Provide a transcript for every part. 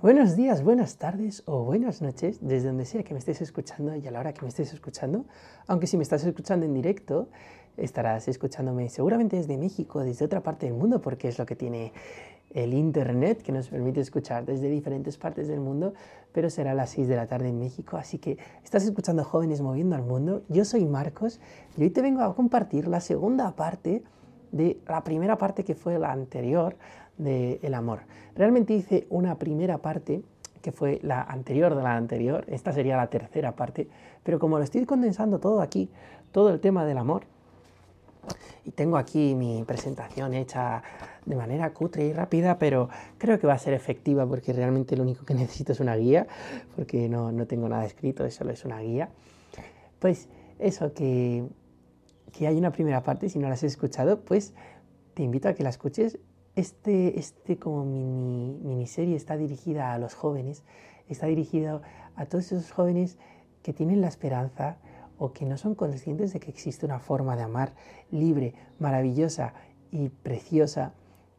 Buenos días, buenas tardes o buenas noches, desde donde sea que me estés escuchando y a la hora que me estés escuchando. Aunque si me estás escuchando en directo, estarás escuchándome seguramente desde México, desde otra parte del mundo, porque es lo que tiene el Internet, que nos permite escuchar desde diferentes partes del mundo, pero será a las 6 de la tarde en México. Así que estás escuchando Jóvenes Moviendo al Mundo. Yo soy Marcos y hoy te vengo a compartir la segunda parte de la primera parte que fue la anterior del amor. Realmente hice una primera parte que fue la anterior de la anterior, esta sería la tercera parte, pero como lo estoy condensando todo aquí, todo el tema del amor, y tengo aquí mi presentación hecha de manera cutre y rápida, pero creo que va a ser efectiva porque realmente lo único que necesito es una guía, porque no, no tengo nada escrito, solo es una guía. Pues eso, que, que hay una primera parte, si no la has escuchado, pues te invito a que la escuches este, este como mini, miniserie está dirigida a los jóvenes, está dirigido a todos esos jóvenes que tienen la esperanza o que no son conscientes de que existe una forma de amar libre, maravillosa y preciosa,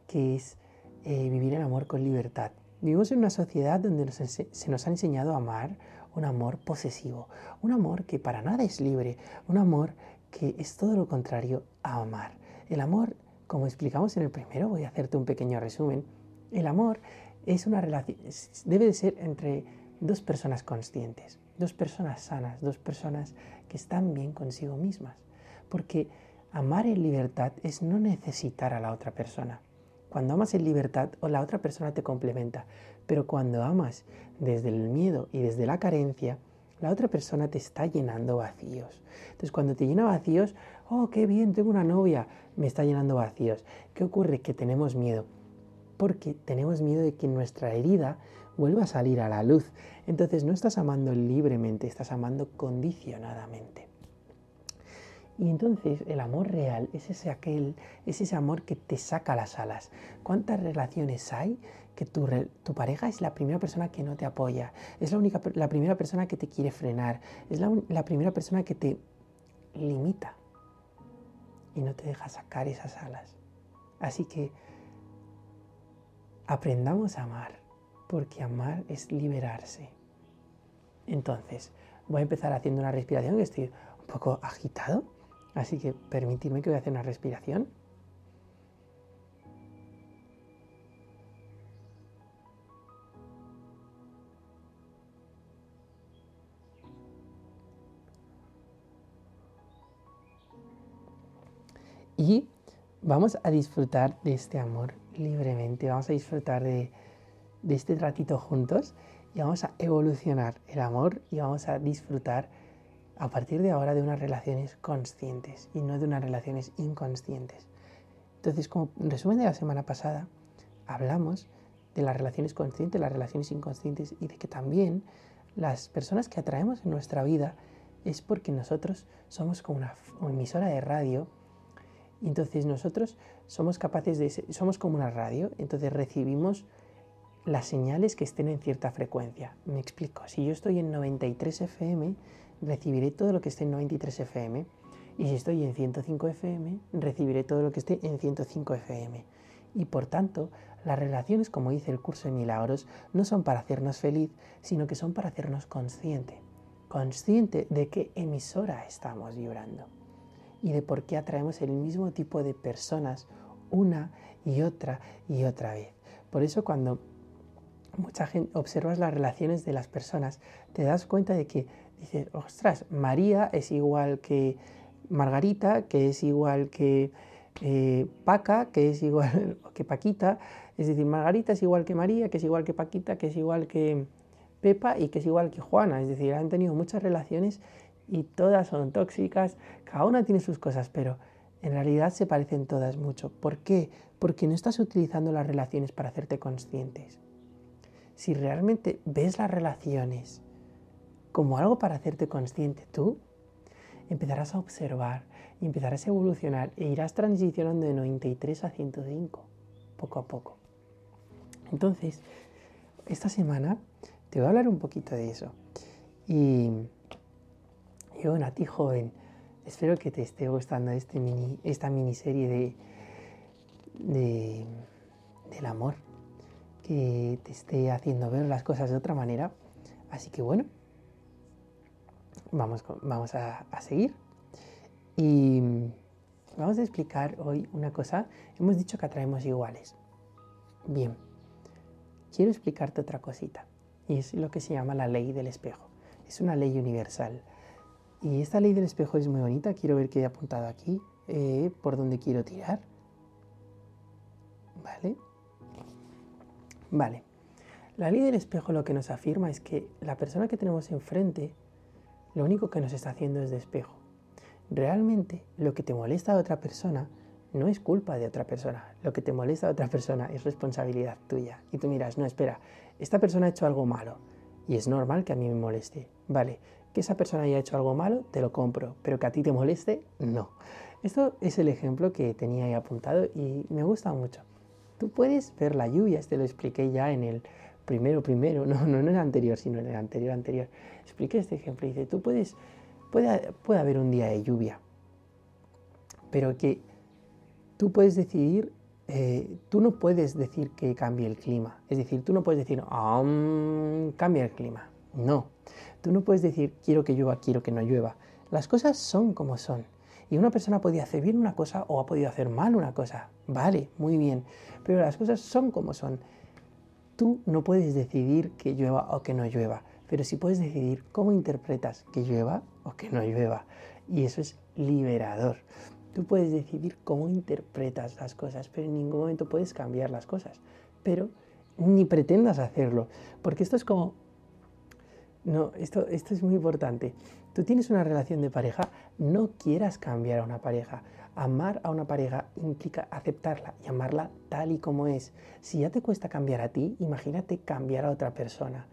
que es eh, vivir el amor con libertad. Vivimos en una sociedad donde se nos ha enseñado a amar un amor posesivo, un amor que para nada es libre, un amor que es todo lo contrario a amar. El amor como explicamos en el primero, voy a hacerte un pequeño resumen. El amor es una relación, debe de ser entre dos personas conscientes, dos personas sanas, dos personas que están bien consigo mismas. Porque amar en libertad es no necesitar a la otra persona. Cuando amas en libertad, o la otra persona te complementa, pero cuando amas desde el miedo y desde la carencia, la otra persona te está llenando vacíos. Entonces, cuando te llena vacíos, oh, qué bien, tengo una novia, me está llenando vacíos. ¿Qué ocurre? Que tenemos miedo. Porque tenemos miedo de que nuestra herida vuelva a salir a la luz. Entonces, no estás amando libremente, estás amando condicionadamente. Y entonces el amor real es ese aquel, es ese amor que te saca las alas. ¿Cuántas relaciones hay que tu, pareja es la primera persona que no te apoya, es la, única, la primera persona que te quiere frenar, es la, la primera persona que te limita y no te deja sacar esas alas? Así que aprendamos a amar, porque amar es liberarse. Entonces, voy a empezar haciendo una respiración que estoy un poco agitado Así que permitidme que voy a hacer una respiración. Vamos a disfrutar de este amor libremente, vamos a disfrutar de, este ratito juntos y vamos a evolucionar el amor y vamos a disfrutar a partir de ahora de unas relaciones conscientes y no de unas relaciones inconscientes. Entonces, como resumen de la semana pasada, hablamos de las relaciones conscientes, las relaciones inconscientes y de que también las personas que atraemos en nuestra vida es porque nosotros somos como una, emisora de radio entonces nosotros somos capaces de somos como una radio, entonces recibimos las señales que estén en cierta frecuencia. Me explico, si yo estoy en 93 FM, recibiré todo lo que esté en 93 FM. Y si estoy en 105 FM, recibiré todo lo que esté en 105 FM. Y por tanto, las relaciones, como dice el curso de milagros, no son para hacernos feliz, sino que son para hacernos consciente. Consciente de qué emisora estamos vibrando y de por qué atraemos el mismo tipo de personas una y otra y otra vez. Por eso cuando mucha gente observas las relaciones de las personas, te das cuenta de que dices, ostras, María es igual que Margarita, que es igual que eh, Paca, que es igual que Paquita, es decir, Margarita es igual que María, que es igual que Paquita, que es igual que Pepa y que es igual que Juana, es decir, han tenido muchas relaciones y todas son tóxicas, cada una tiene sus cosas, pero en realidad se parecen todas mucho. ¿Por qué? Porque no estás utilizando las relaciones para hacerte conscientes. Si realmente ves las relaciones como algo para hacerte consciente tú, empezarás a observar y empezarás a evolucionar e irás transicionando de 93 a 105, poco a poco. Entonces, esta semana te voy a hablar un poquito de eso. Y, y bueno, a ti joven, espero que te esté gustando este mini, esta miniserie de, de, del amor que te esté haciendo ver las cosas de otra manera. Así que bueno, vamos, vamos a, a seguir. Y vamos a explicar hoy una cosa. Hemos dicho que atraemos iguales. Bien, quiero explicarte otra cosita. Y es lo que se llama la ley del espejo. Es una ley universal. Y esta ley del espejo es muy bonita. Quiero ver qué he apuntado aquí. Eh, por dónde quiero tirar. ¿Vale? Vale. La ley del espejo lo que nos afirma es que la persona que tenemos enfrente lo único que nos está haciendo es de espejo. Realmente lo que te molesta a otra persona no es culpa de otra persona. Lo que te molesta a otra persona es responsabilidad tuya. Y tú miras, no, espera, esta persona ha hecho algo malo y es normal que a mí me moleste. Vale, que esa persona haya hecho algo malo, te lo compro, pero que a ti te moleste, no. Esto es el ejemplo que tenía ahí apuntado y me gusta mucho. Tú puedes ver la lluvia, este lo expliqué ya en el primero, primero, no, no en el anterior, sino en el anterior, anterior. Expliqué este ejemplo y dice, tú puedes, puede, puede haber un día de lluvia, pero que tú puedes decidir eh, tú no puedes decir que cambie el clima. Es decir, tú no puedes decir, cambia el clima. No. Tú no puedes decir, quiero que llueva, quiero que no llueva. Las cosas son como son. Y una persona podía hacer bien una cosa o ha podido hacer mal una cosa. Vale, muy bien. Pero las cosas son como son. Tú no puedes decidir que llueva o que no llueva. Pero sí puedes decidir cómo interpretas que llueva o que no llueva. Y eso es liberador. Tú puedes decidir cómo interpretas las cosas, pero en ningún momento puedes cambiar las cosas. Pero ni pretendas hacerlo, porque esto es como... No, esto, esto es muy importante. Tú tienes una relación de pareja, no quieras cambiar a una pareja. Amar a una pareja implica aceptarla y amarla tal y como es. Si ya te cuesta cambiar a ti, imagínate cambiar a otra persona.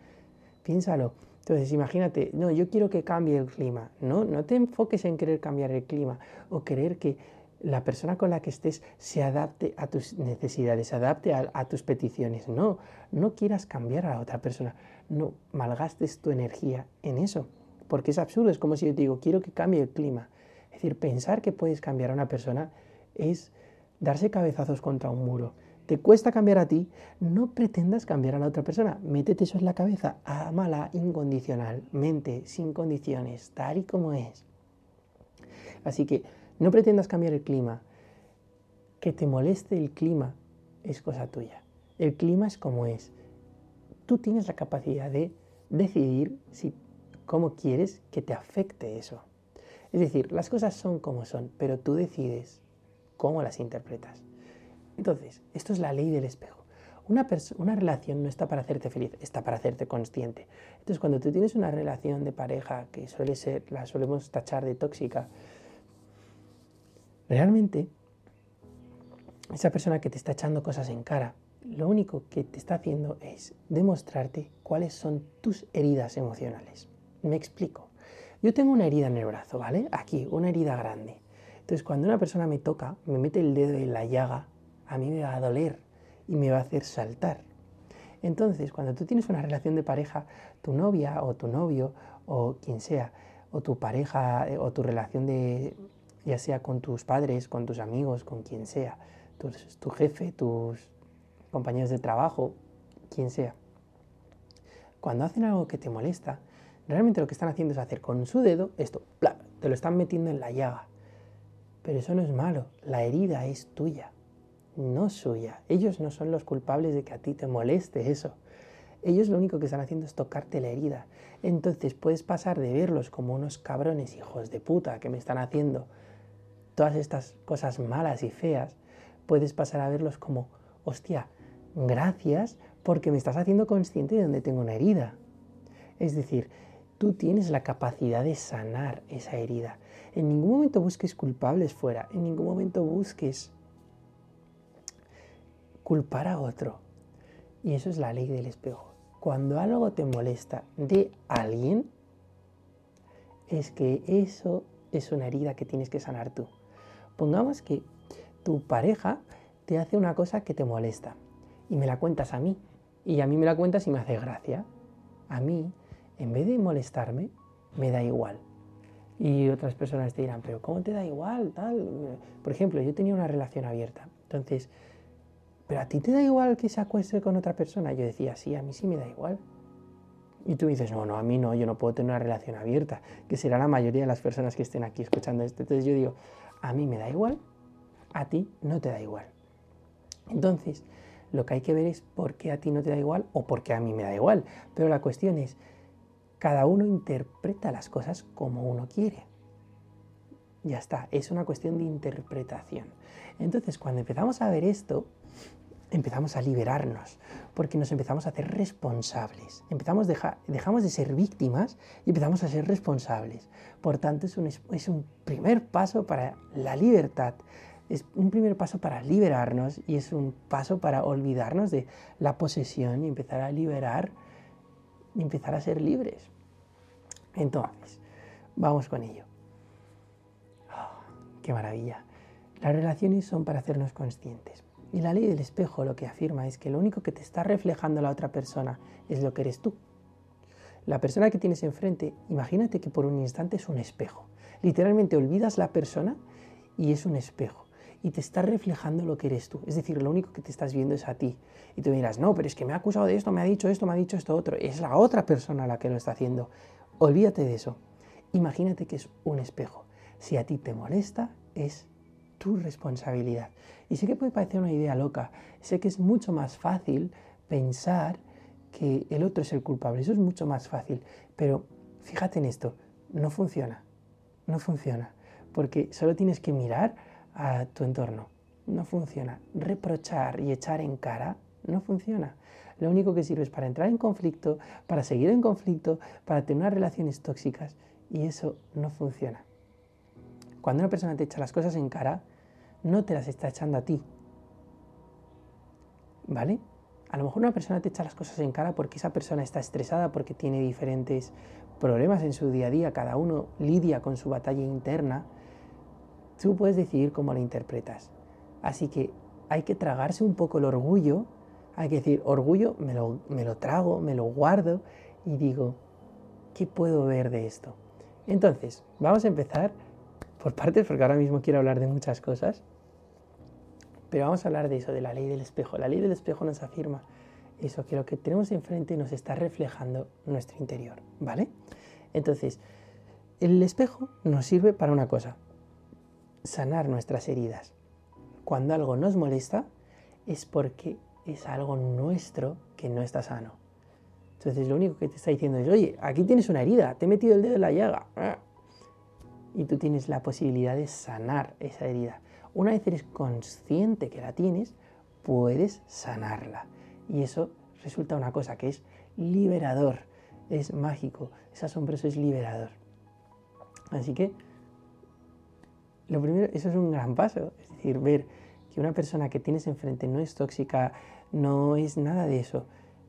Piénsalo. Entonces, imagínate, no, yo quiero que cambie el clima. No, no te enfoques en querer cambiar el clima o querer que la persona con la que estés se adapte a tus necesidades, se adapte a, tus peticiones. No, no quieras cambiar a la otra persona. No malgastes tu energía en eso, porque es absurdo. Es como si yo te digo, quiero que cambie el clima. Es decir, pensar que puedes cambiar a una persona es darse cabezazos contra un muro te cuesta cambiar a ti, no pretendas cambiar a la otra persona. Métete eso en la cabeza, amala incondicionalmente, sin condiciones, tal y como es. Así que no pretendas cambiar el clima. Que te moleste el clima es cosa tuya. El clima es como es. Tú tienes la capacidad de decidir si, cómo quieres que te afecte eso. Es decir, las cosas son como son, pero tú decides cómo las interpretas. Entonces, esto es la ley del espejo. Una, una, relación no está para hacerte feliz, está para hacerte consciente. Entonces, cuando tú tienes una relación de pareja que suele ser, la solemos tachar de tóxica, realmente esa persona que te está echando cosas en cara, lo único que te está haciendo es demostrarte cuáles son tus heridas emocionales. Me explico. Yo tengo una herida en el brazo, ¿vale? Aquí, una herida grande. Entonces, cuando una persona me toca, me mete el dedo en la llaga, a mí me va a doler y me va a hacer saltar. Entonces, cuando tú tienes una relación de pareja, tu novia o tu novio o quien sea, o tu pareja eh, o tu relación de, ya sea con tus padres, con tus amigos, con quien sea, tu, tu jefe, tus compañeros de trabajo, quien sea, cuando hacen algo que te molesta, realmente lo que están haciendo es hacer con su dedo esto, te lo están metiendo en la llaga. Pero eso no es malo, la herida es tuya no suya. Ellos no son los culpables de que a ti te moleste eso. Ellos lo único que están haciendo es tocarte la herida. Entonces puedes pasar de verlos como unos cabrones hijos de puta que me están haciendo todas estas cosas malas y feas, puedes pasar a verlos como, hostia, gracias porque me estás haciendo consciente de donde tengo una herida. Es decir, tú tienes la capacidad de sanar esa herida. En ningún momento busques culpables fuera, en ningún momento busques culpar a otro. Y eso es la ley del espejo. Cuando algo te molesta de alguien, es que eso es una herida que tienes que sanar tú. Pongamos que tu pareja te hace una cosa que te molesta y me la cuentas a mí. Y a mí me la cuentas y me hace gracia. A mí, en vez de molestarme, me da igual. Y otras personas te dirán, pero ¿cómo te da igual? Tal? Por ejemplo, yo tenía una relación abierta. Entonces, pero a ti te da igual que se acueste con otra persona. Yo decía, sí, a mí sí me da igual. Y tú dices, no, no, a mí no, yo no puedo tener una relación abierta, que será la mayoría de las personas que estén aquí escuchando esto. Entonces yo digo, a mí me da igual, a ti no te da igual. Entonces, lo que hay que ver es por qué a ti no te da igual o por qué a mí me da igual. Pero la cuestión es, cada uno interpreta las cosas como uno quiere. Ya está, es una cuestión de interpretación. Entonces, cuando empezamos a ver esto, empezamos a liberarnos, porque nos empezamos a hacer responsables. Empezamos dejamos de ser víctimas y empezamos a ser responsables. Por tanto, es un, es un primer paso para la libertad, es un primer paso para liberarnos y es un paso para olvidarnos de la posesión y empezar a liberar y empezar a ser libres. Entonces, vamos con ello. Oh, ¡Qué maravilla! Las relaciones son para hacernos conscientes. Y la ley del espejo lo que afirma es que lo único que te está reflejando la otra persona es lo que eres tú. La persona que tienes enfrente, imagínate que por un instante es un espejo. Literalmente olvidas la persona y es un espejo. Y te está reflejando lo que eres tú. Es decir, lo único que te estás viendo es a ti. Y tú dirás, no, pero es que me ha acusado de esto, me ha dicho esto, me ha dicho esto otro. Es la otra persona la que lo está haciendo. Olvídate de eso. Imagínate que es un espejo. Si a ti te molesta, es tu responsabilidad. Y sé que puede parecer una idea loca, sé que es mucho más fácil pensar que el otro es el culpable, eso es mucho más fácil, pero fíjate en esto, no funciona, no funciona, porque solo tienes que mirar a tu entorno, no funciona, reprochar y echar en cara, no funciona. Lo único que sirve es para entrar en conflicto, para seguir en conflicto, para tener unas relaciones tóxicas y eso no funciona. Cuando una persona te echa las cosas en cara, no te las está echando a ti. ¿Vale? A lo mejor una persona te echa las cosas en cara porque esa persona está estresada, porque tiene diferentes problemas en su día a día, cada uno lidia con su batalla interna. Tú puedes decidir cómo la interpretas. Así que hay que tragarse un poco el orgullo, hay que decir, orgullo, me lo, me lo trago, me lo guardo y digo, ¿qué puedo ver de esto? Entonces, vamos a empezar por partes, porque ahora mismo quiero hablar de muchas cosas. Pero vamos a hablar de eso, de la ley del espejo. La ley del espejo nos afirma eso, que lo que tenemos enfrente nos está reflejando nuestro interior, ¿vale? Entonces, el espejo nos sirve para una cosa, sanar nuestras heridas. Cuando algo nos molesta es porque es algo nuestro que no está sano. Entonces, lo único que te está diciendo es, oye, aquí tienes una herida, te he metido el dedo en la llaga y tú tienes la posibilidad de sanar esa herida. Una vez eres consciente que la tienes, puedes sanarla. Y eso resulta una cosa que es liberador, es mágico, es asombroso, es liberador. Así que, lo primero, eso es un gran paso, es decir, ver que una persona que tienes enfrente no es tóxica, no es nada de eso.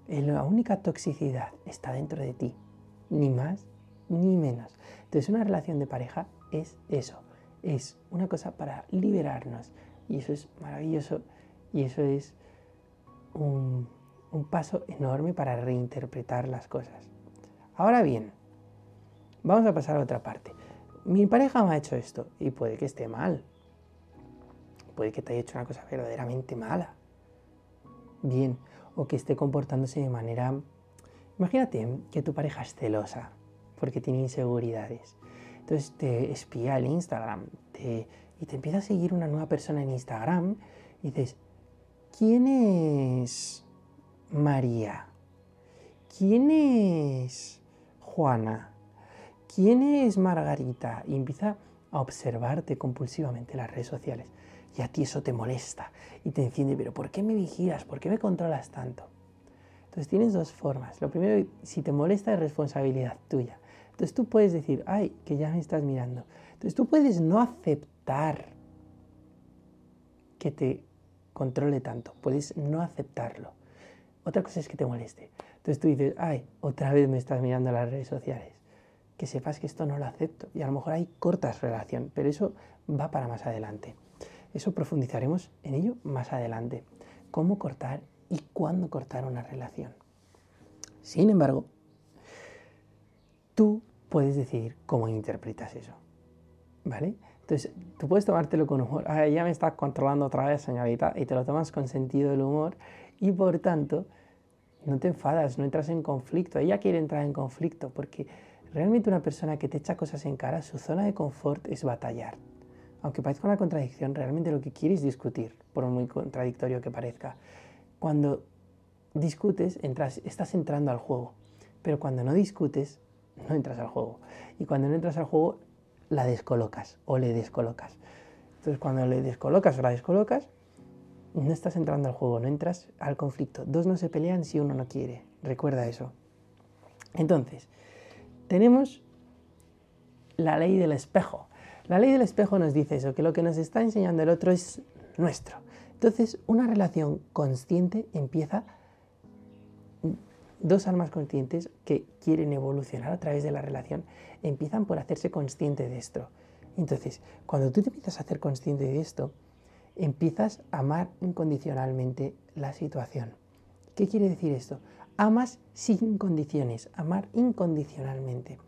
La única toxicidad está dentro de ti, ni más ni menos. Entonces, una relación de pareja es eso, es una cosa para liberarnos. Y eso es maravilloso y eso es un, paso enorme para reinterpretar las cosas. Ahora bien, vamos a pasar a otra parte. Mi pareja me ha hecho esto y puede que esté mal. Puede que te haya hecho una cosa verdaderamente mala. Bien, o que esté comportándose de manera... Imagínate que tu pareja es celosa porque tiene inseguridades entonces te espía el Instagram y te empieza a seguir una nueva persona en Instagram y dices, ¿quién es María? ¿Quién es Juana? ¿Quién es Margarita? Y empieza a observarte compulsivamente en las redes sociales. Y a ti eso te molesta y te enciende, pero ¿por qué me vigilas? ¿Por qué me controlas tanto? Entonces tienes dos formas. Lo primero, si te molesta es responsabilidad tuya. Entonces tú puedes decir, ay, que ya me estás mirando. Entonces tú puedes no aceptar que te controle tanto, puedes no aceptarlo. Otra cosa es que te moleste. Entonces tú dices, ay, otra vez me estás mirando las redes sociales. Que sepas que esto no lo acepto. Y a lo mejor hay cortas relación, pero eso va para más adelante. Eso profundizaremos en ello más adelante. Cómo cortar y cuándo cortar una relación. Sin embargo, tú puedes decidir cómo interpretas eso. ¿Vale? Entonces, tú puedes tomártelo con humor. Ah, ya me estás controlando otra vez, señorita, y te lo tomas con sentido del humor y por tanto no te enfadas, no entras en conflicto. Ella quiere entrar en conflicto porque realmente una persona que te echa cosas en cara, su zona de confort es batallar. Aunque parezca una contradicción, realmente lo que quiere es discutir, por muy contradictorio que parezca. Cuando discutes, entras, estás entrando al juego, pero cuando no discutes, no entras al juego. Y cuando no entras al juego, la descolocas o le descolocas. Entonces cuando le descolocas o la descolocas, no estás entrando al juego, no entras al conflicto. Dos no se pelean si uno no quiere. Recuerda eso. Entonces, tenemos la ley del espejo. La ley del espejo nos dice eso, que lo que nos está enseñando el otro es nuestro. Entonces, una relación consciente empieza dos almas conscientes que quieren evolucionar a través de la relación empiezan por hacerse consciente de esto. Entonces, cuando tú te empiezas a hacer consciente de esto, empiezas a amar incondicionalmente la situación. ¿Qué quiere decir esto? Amas sin condiciones, amar incondicionalmente.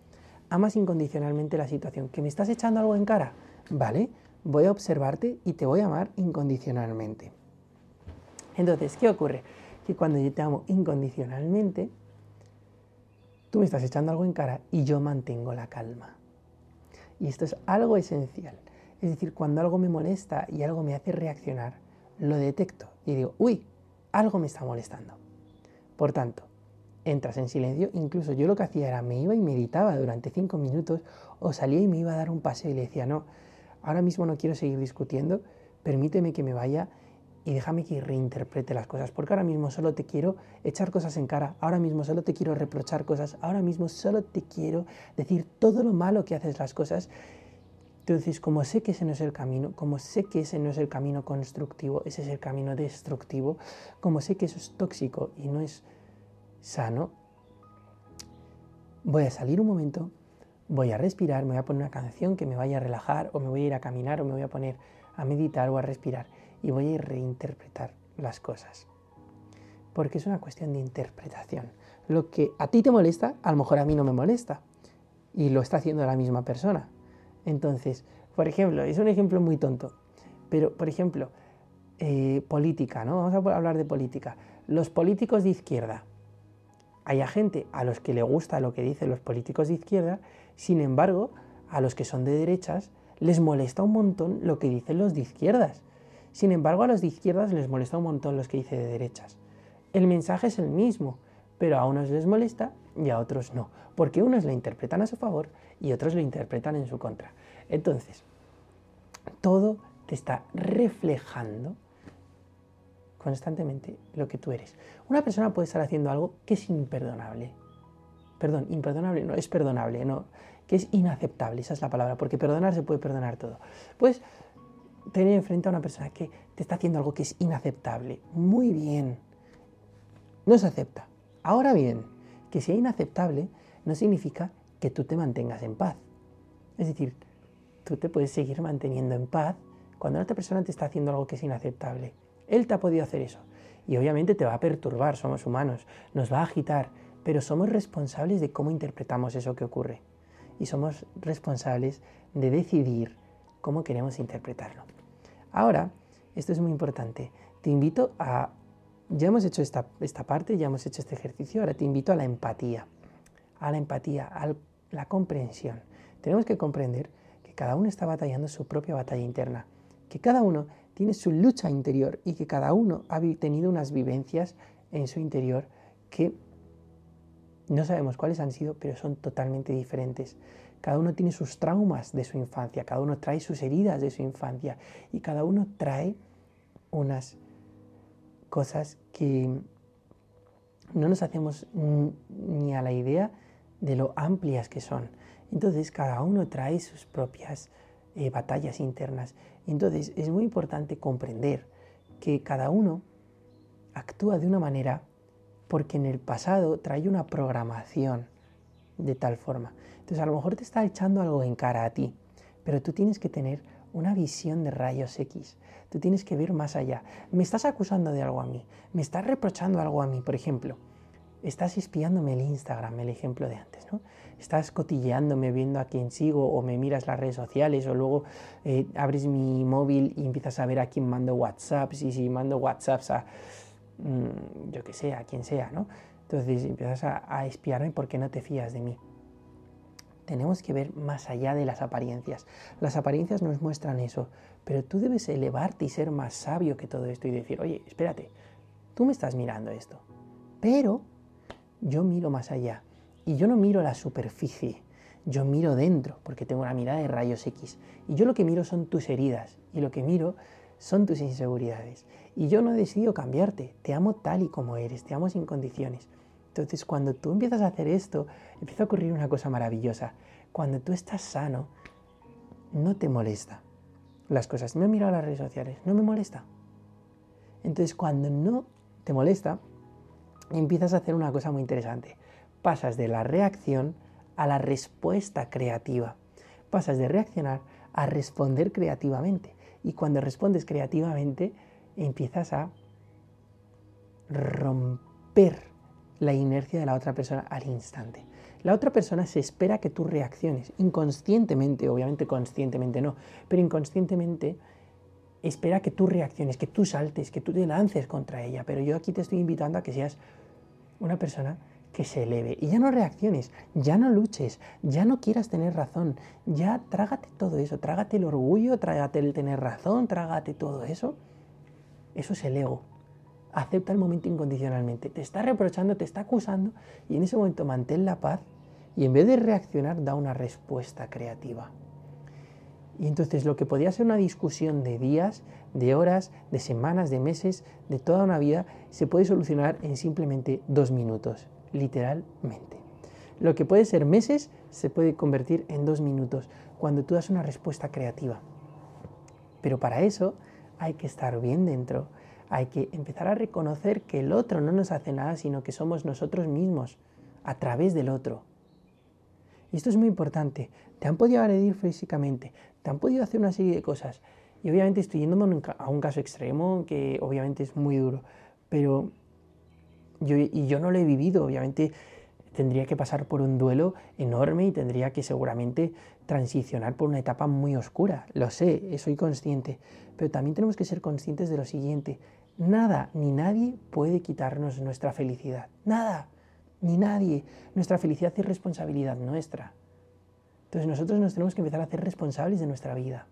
Amas incondicionalmente la situación. ¿Que me estás echando algo en cara? Vale, voy a observarte y te voy a amar incondicionalmente. Entonces, ¿qué ocurre? Que cuando yo te amo incondicionalmente, Tú me estás echando algo en cara y yo mantengo la calma. Y esto es algo esencial. Es decir, cuando algo me molesta y algo me hace reaccionar, lo detecto y digo, uy, algo me está molestando. Por tanto, entras en silencio, incluso yo lo que hacía era me iba y meditaba durante cinco minutos o salía y me iba a dar un paseo y le decía, no, ahora mismo no quiero seguir discutiendo, permíteme que me vaya y déjame que reinterprete las cosas, porque ahora mismo solo te quiero echar cosas en cara, ahora mismo solo te quiero reprochar cosas, ahora mismo solo te quiero decir todo lo malo que haces las cosas. Entonces, como sé que ese no es el camino, como sé que ese no es el camino constructivo, ese es el camino destructivo, como sé que eso es tóxico y no es sano, voy a salir un momento, voy a respirar, me voy a poner una canción que me vaya a relajar, o me voy a ir a caminar, o me voy a poner a meditar o a respirar y voy a reinterpretar las cosas. Porque es una cuestión de interpretación. Lo que a ti te molesta, a lo mejor a mí no me molesta. Y lo está haciendo la misma persona. Entonces, por ejemplo, es un ejemplo muy tonto. Pero, por ejemplo, eh, política, ¿no? Vamos a hablar de política. Los políticos de izquierda. Hay gente a los que le gusta lo que dicen los políticos de izquierda, sin embargo, a los que son de derechas les molesta un montón lo que dicen los de izquierdas. Sin embargo, a los de izquierdas les molesta un montón los que dice de derechas. El mensaje es el mismo, pero a unos les molesta y a otros no, porque unos lo interpretan a su favor y otros lo interpretan en su contra. Entonces, todo te está reflejando constantemente lo que tú eres. Una persona puede estar haciendo algo que es imperdonable. Perdón, imperdonable, no, es perdonable, no, que es inaceptable, esa es la palabra, porque perdonar se puede perdonar todo. Pues tener enfrente a una persona que te está haciendo algo que es inaceptable. Muy bien. No se acepta. Ahora bien, que sea inaceptable no significa que tú te mantengas en paz. Es decir, tú te puedes seguir manteniendo en paz cuando otra persona te está haciendo algo que es inaceptable. Él te ha podido hacer eso. Y obviamente te va a perturbar, somos humanos, nos va a agitar, pero somos responsables de cómo interpretamos eso que ocurre. Y somos responsables de decidir cómo queremos interpretarlo. Ahora, esto es muy importante, te invito a, ya hemos hecho esta, esta parte, ya hemos hecho este ejercicio, ahora te invito a la empatía, a la empatía, a la comprensión. Tenemos que comprender que cada uno está batallando su propia batalla interna, que cada uno tiene su lucha interior y que cada uno ha tenido unas vivencias en su interior que no sabemos cuáles han sido, pero son totalmente diferentes. Cada uno tiene sus traumas de su infancia, cada uno trae sus heridas de su infancia y cada uno trae unas cosas que no nos hacemos ni a la idea de lo amplias que son. Entonces cada uno trae sus propias eh, batallas internas. Entonces es muy importante comprender que cada uno actúa de una manera porque en el pasado trae una programación de tal forma. Entonces a lo mejor te está echando algo en cara a ti, pero tú tienes que tener una visión de rayos X. Tú tienes que ver más allá. Me estás acusando de algo a mí, me estás reprochando algo a mí, por ejemplo. estás espiándome el Instagram, el ejemplo de antes, ¿no? Estás cotilleándome viendo a quién sigo o me miras las redes sociales o luego eh, abres mi móvil y empiezas a ver a quién mando WhatsApps y si mando WhatsApps a, mm, yo que sé, a quien sea, ¿no? Entonces empiezas a, a espiarme porque no te fías de mí. Tenemos que ver más allá de las apariencias. Las apariencias nos muestran eso, pero tú debes elevarte y ser más sabio que todo esto y decir, oye, espérate, tú me estás mirando esto, pero yo miro más allá. Y yo no miro la superficie, yo miro dentro, porque tengo una mirada de rayos X. Y yo lo que miro son tus heridas, y lo que miro son tus inseguridades. Y yo no he decidido cambiarte, te amo tal y como eres, te amo sin condiciones. Entonces, cuando tú empiezas a hacer esto, empieza a ocurrir una cosa maravillosa. Cuando tú estás sano, no te molesta las cosas. Me he mirado las redes sociales, no me molesta. Entonces, cuando no te molesta, empiezas a hacer una cosa muy interesante. Pasas de la reacción a la respuesta creativa. Pasas de reaccionar a responder creativamente. Y cuando respondes creativamente, empiezas a romper la inercia de la otra persona al instante. La otra persona se espera que tú reacciones, inconscientemente, obviamente conscientemente no, pero inconscientemente espera que tú reacciones, que tú saltes, que tú te lances contra ella. Pero yo aquí te estoy invitando a que seas una persona que se eleve y ya no reacciones, ya no luches, ya no quieras tener razón, ya trágate todo eso, trágate el orgullo, trágate el tener razón, trágate todo eso. Eso es el ego. Acepta el momento incondicionalmente. Te está reprochando, te está acusando y en ese momento mantén la paz y en vez de reaccionar da una respuesta creativa. Y entonces lo que podía ser una discusión de días, de horas, de semanas, de meses, de toda una vida, se puede solucionar en simplemente dos minutos, literalmente. Lo que puede ser meses se puede convertir en dos minutos cuando tú das una respuesta creativa. Pero para eso hay que estar bien dentro, hay que empezar a reconocer que el otro no nos hace nada, sino que somos nosotros mismos, a través del otro. Y esto es muy importante. Te han podido agredir físicamente, te han podido hacer una serie de cosas. Y obviamente estoy yéndome a un caso extremo que obviamente es muy duro, pero yo, y yo no lo he vivido, obviamente tendría que pasar por un duelo enorme y tendría que seguramente transicionar por una etapa muy oscura. Lo sé, soy consciente, pero también tenemos que ser conscientes de lo siguiente. Nada ni nadie puede quitarnos nuestra felicidad. Nada, ni nadie. Nuestra felicidad es responsabilidad nuestra. Entonces nosotros nos tenemos que empezar a hacer responsables de nuestra vida.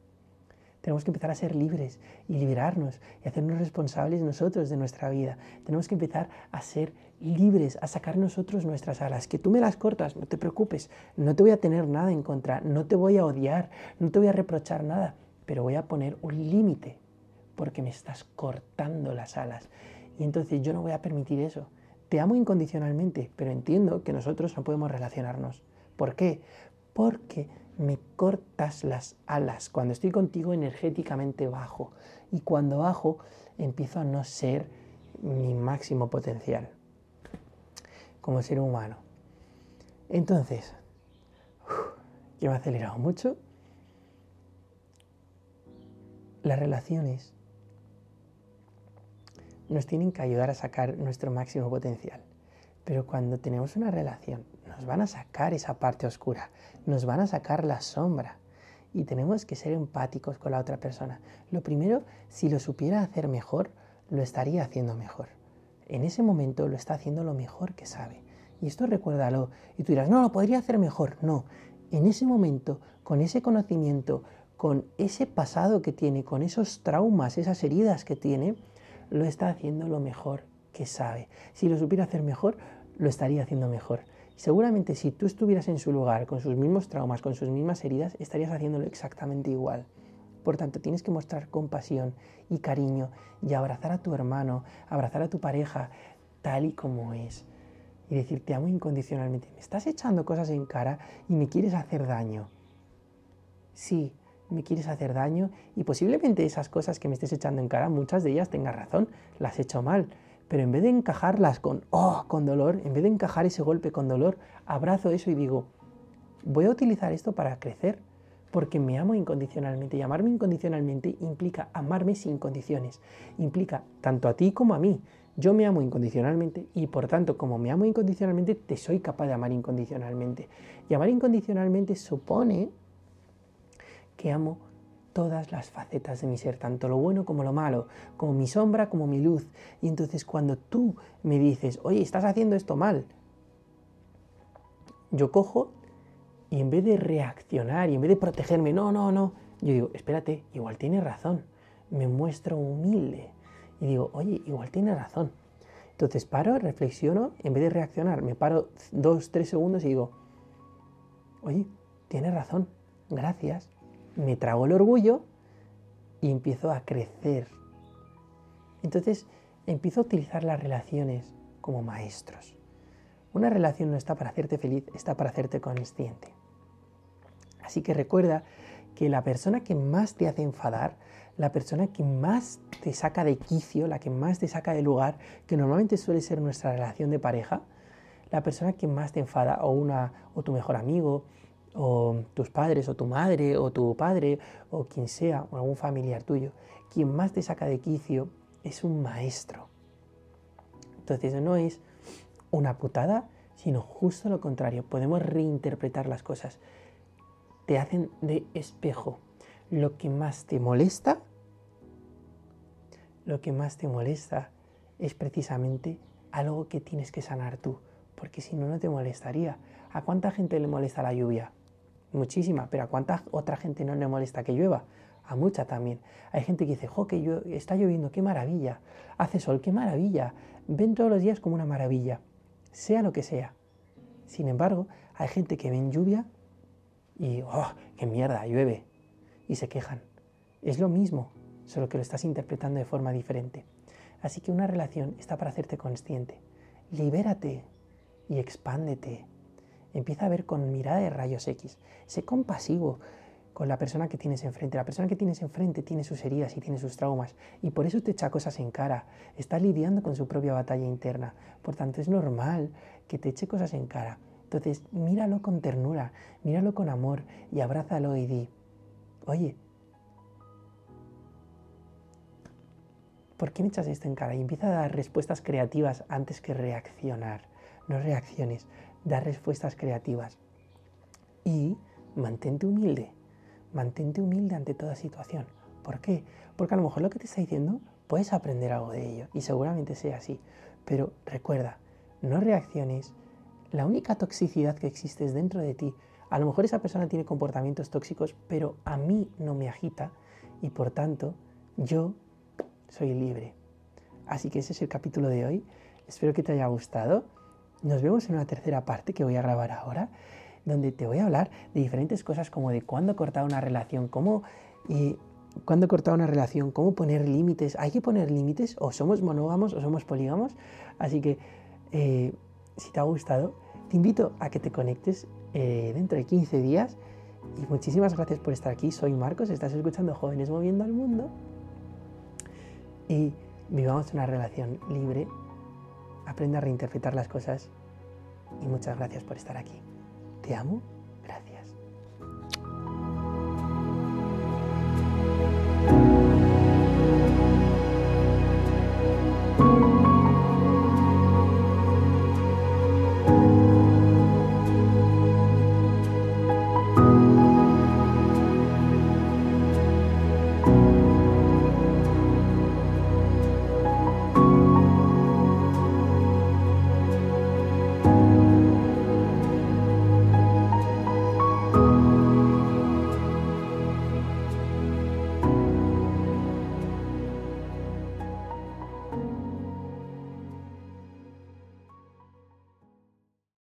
Tenemos que empezar a ser libres y liberarnos y hacernos responsables nosotros de nuestra vida. Tenemos que empezar a ser libres, a sacar nosotros nuestras alas. Que tú me las cortas, no te preocupes, no te voy a tener nada en contra, no te voy a odiar, no te voy a reprochar nada, pero voy a poner un límite porque me estás cortando las alas. Y entonces yo no voy a permitir eso. Te amo incondicionalmente, pero entiendo que nosotros no podemos relacionarnos. ¿Por qué? porque me cortas las alas. Cuando estoy contigo energéticamente bajo y cuando bajo empiezo a no ser mi máximo potencial como ser humano. Entonces, yo me he acelerado mucho. Las relaciones nos tienen que ayudar a sacar nuestro máximo potencial. Pero cuando tenemos una relación, nos van a sacar esa parte oscura, nos van a sacar la sombra. Y tenemos que ser empáticos con la otra persona. Lo primero, si lo supiera hacer mejor, lo estaría haciendo mejor. En ese momento lo está haciendo lo mejor que sabe. Y esto recuérdalo. Y tú dirás, no, lo podría hacer mejor. No, en ese momento, con ese conocimiento, con ese pasado que tiene, con esos traumas, esas heridas que tiene, lo está haciendo lo mejor que sabe. Si lo supiera hacer mejor, lo estaría haciendo mejor. seguramente si tú estuvieras en su lugar, con sus mismos traumas, con sus mismas heridas, estarías haciéndolo exactamente igual. Por tanto, tienes que mostrar compasión y cariño y abrazar a tu hermano, abrazar a tu pareja tal y como es. Y decir, te amo incondicionalmente. Me estás echando cosas en cara y me quieres hacer daño. Sí, me quieres hacer daño y posiblemente esas cosas que me estés echando en cara, muchas de ellas tengas razón, las he hecho mal pero en vez de encajarlas con, oh, con dolor, en vez de encajar ese golpe con dolor, abrazo eso y digo, voy a utilizar esto para crecer, porque me amo incondicionalmente. Y amarme incondicionalmente implica amarme sin condiciones. Implica tanto a ti como a mí. Yo me amo incondicionalmente y por tanto, como me amo incondicionalmente, te soy capaz de amar incondicionalmente. Y amar incondicionalmente supone que amo todas las facetas de mi ser, tanto lo bueno como lo malo, como mi sombra como mi luz. Y entonces cuando tú me dices, oye, estás haciendo esto mal, yo cojo y en vez de reaccionar y en vez de protegerme, no, no, no, yo digo, espérate, igual tiene razón, me muestro humilde y digo, oye, igual tiene razón. Entonces paro, reflexiono, en vez de reaccionar, me paro dos, tres segundos y digo, oye, tiene razón, gracias. Me trago el orgullo y empiezo a crecer. Entonces empiezo a utilizar las relaciones como maestros. Una relación no está para hacerte feliz, está para hacerte consciente. Así que recuerda que la persona que más te hace enfadar, la persona que más te saca de quicio, la que más te saca de lugar, que normalmente suele ser nuestra relación de pareja, la persona que más te enfada, o, una, o tu mejor amigo, o tus padres, o tu madre, o tu padre, o quien sea, o algún familiar tuyo, quien más te saca de quicio es un maestro. Entonces no es una putada, sino justo lo contrario. Podemos reinterpretar las cosas. Te hacen de espejo. Lo que más te molesta lo que más te molesta es precisamente algo que tienes que sanar tú, porque si no, no te molestaría. ¿A cuánta gente le molesta la lluvia? Muchísima, pero ¿a cuánta otra gente no le molesta que llueva? A mucha también. Hay gente que dice, jo, que está lloviendo, qué maravilla. Hace sol, qué maravilla. Ven todos los días como una maravilla, sea lo que sea. Sin embargo, hay gente que ven lluvia y, oh, qué mierda, llueve. Y se quejan. Es lo mismo solo que lo estás interpretando de forma diferente. Así que una relación está para hacerte consciente. Libérate y expándete. Empieza a ver con mirada de rayos X. Sé compasivo con la persona que tienes enfrente. La persona que tienes enfrente tiene sus heridas y tiene sus traumas y por eso te echa cosas en cara. Está lidiando con su propia batalla interna. Por tanto, es normal que te eche cosas en cara. Entonces, míralo con ternura, míralo con amor y abrázalo y di, oye, ¿por qué me echas esto en cara? Y empieza a dar respuestas creativas antes que reaccionar. No reacciones, da respuestas creativas. Y mantente humilde, mantente humilde ante toda situación. ¿Por qué? Porque a lo mejor lo que te está diciendo puedes aprender algo de ello y seguramente sea así. Pero recuerda, no reacciones. La única toxicidad que existe es dentro de ti. A lo mejor esa persona tiene comportamientos tóxicos, pero a mí no me agita y por tanto yo soy libre. Así que ese es el capítulo de hoy. Espero que te haya gustado. Nos vemos en una tercera parte que voy a grabar ahora, donde te voy a hablar de diferentes cosas como de cuándo cortar una relación, cómo, y cuándo cortar una relación, cómo poner límites. ¿Hay que poner límites? ¿O somos monógamos o somos polígamos? Así que eh, si te ha gustado, te invito a que te conectes eh, dentro de 15 días. Y muchísimas gracias por estar aquí. Soy Marcos, estás escuchando Jóvenes Moviendo al Mundo y vivamos una relación libre, aprenda a reinterpretar las cosas y muchas gracias por estar aquí. Te amo